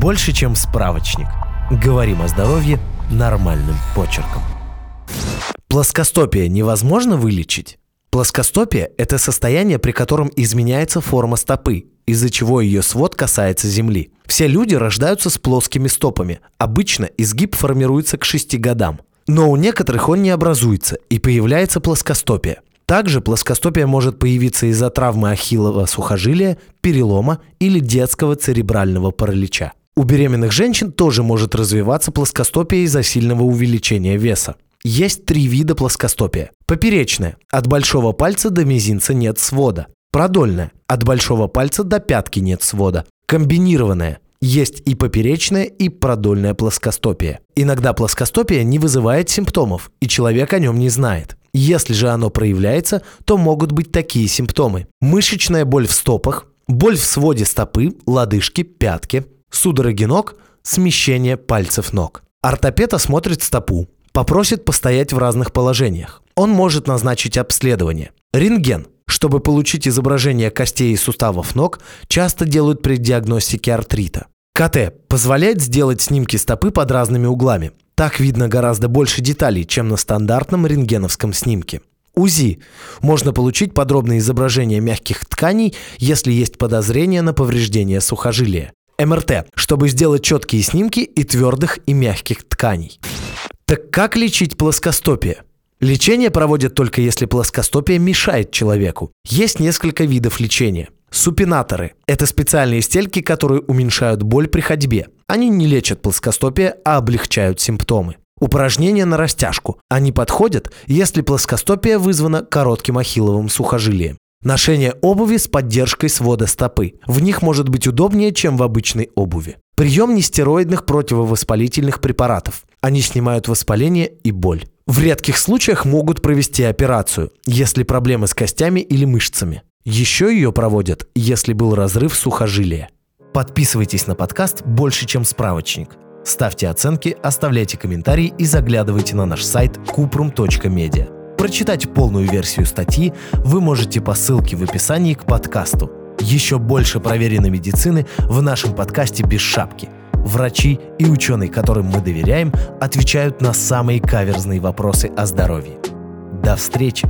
больше, чем справочник. Говорим о здоровье нормальным почерком. Плоскостопие невозможно вылечить? Плоскостопие – это состояние, при котором изменяется форма стопы, из-за чего ее свод касается земли. Все люди рождаются с плоскими стопами. Обычно изгиб формируется к 6 годам. Но у некоторых он не образуется и появляется плоскостопие. Также плоскостопие может появиться из-за травмы ахиллова сухожилия, перелома или детского церебрального паралича. У беременных женщин тоже может развиваться плоскостопие из-за сильного увеличения веса. Есть три вида плоскостопия. Поперечное. От большого пальца до мизинца нет свода. Продольное. От большого пальца до пятки нет свода. Комбинированное. Есть и поперечное, и продольное плоскостопие. Иногда плоскостопие не вызывает симптомов, и человек о нем не знает. Если же оно проявляется, то могут быть такие симптомы. Мышечная боль в стопах, боль в своде стопы, лодыжки, пятки, судороги ног, смещение пальцев ног. Ортопед осмотрит стопу, попросит постоять в разных положениях. Он может назначить обследование. Рентген. Чтобы получить изображение костей и суставов ног, часто делают при диагностике артрита. КТ позволяет сделать снимки стопы под разными углами. Так видно гораздо больше деталей, чем на стандартном рентгеновском снимке. УЗИ. Можно получить подробное изображение мягких тканей, если есть подозрение на повреждение сухожилия. МРТ, чтобы сделать четкие снимки и твердых и мягких тканей. Так как лечить плоскостопие? Лечение проводят только если плоскостопие мешает человеку. Есть несколько видов лечения. Супинаторы – это специальные стельки, которые уменьшают боль при ходьбе. Они не лечат плоскостопие, а облегчают симптомы. Упражнения на растяжку. Они подходят, если плоскостопие вызвано коротким ахилловым сухожилием. Ношение обуви с поддержкой свода стопы. В них может быть удобнее, чем в обычной обуви. Прием нестероидных противовоспалительных препаратов. Они снимают воспаление и боль. В редких случаях могут провести операцию, если проблемы с костями или мышцами. Еще ее проводят, если был разрыв сухожилия. Подписывайтесь на подкаст «Больше, чем справочник». Ставьте оценки, оставляйте комментарии и заглядывайте на наш сайт kuprum.media. Прочитать полную версию статьи вы можете по ссылке в описании к подкасту. Еще больше проверенной медицины в нашем подкасте «Без шапки». Врачи и ученые, которым мы доверяем, отвечают на самые каверзные вопросы о здоровье. До встречи!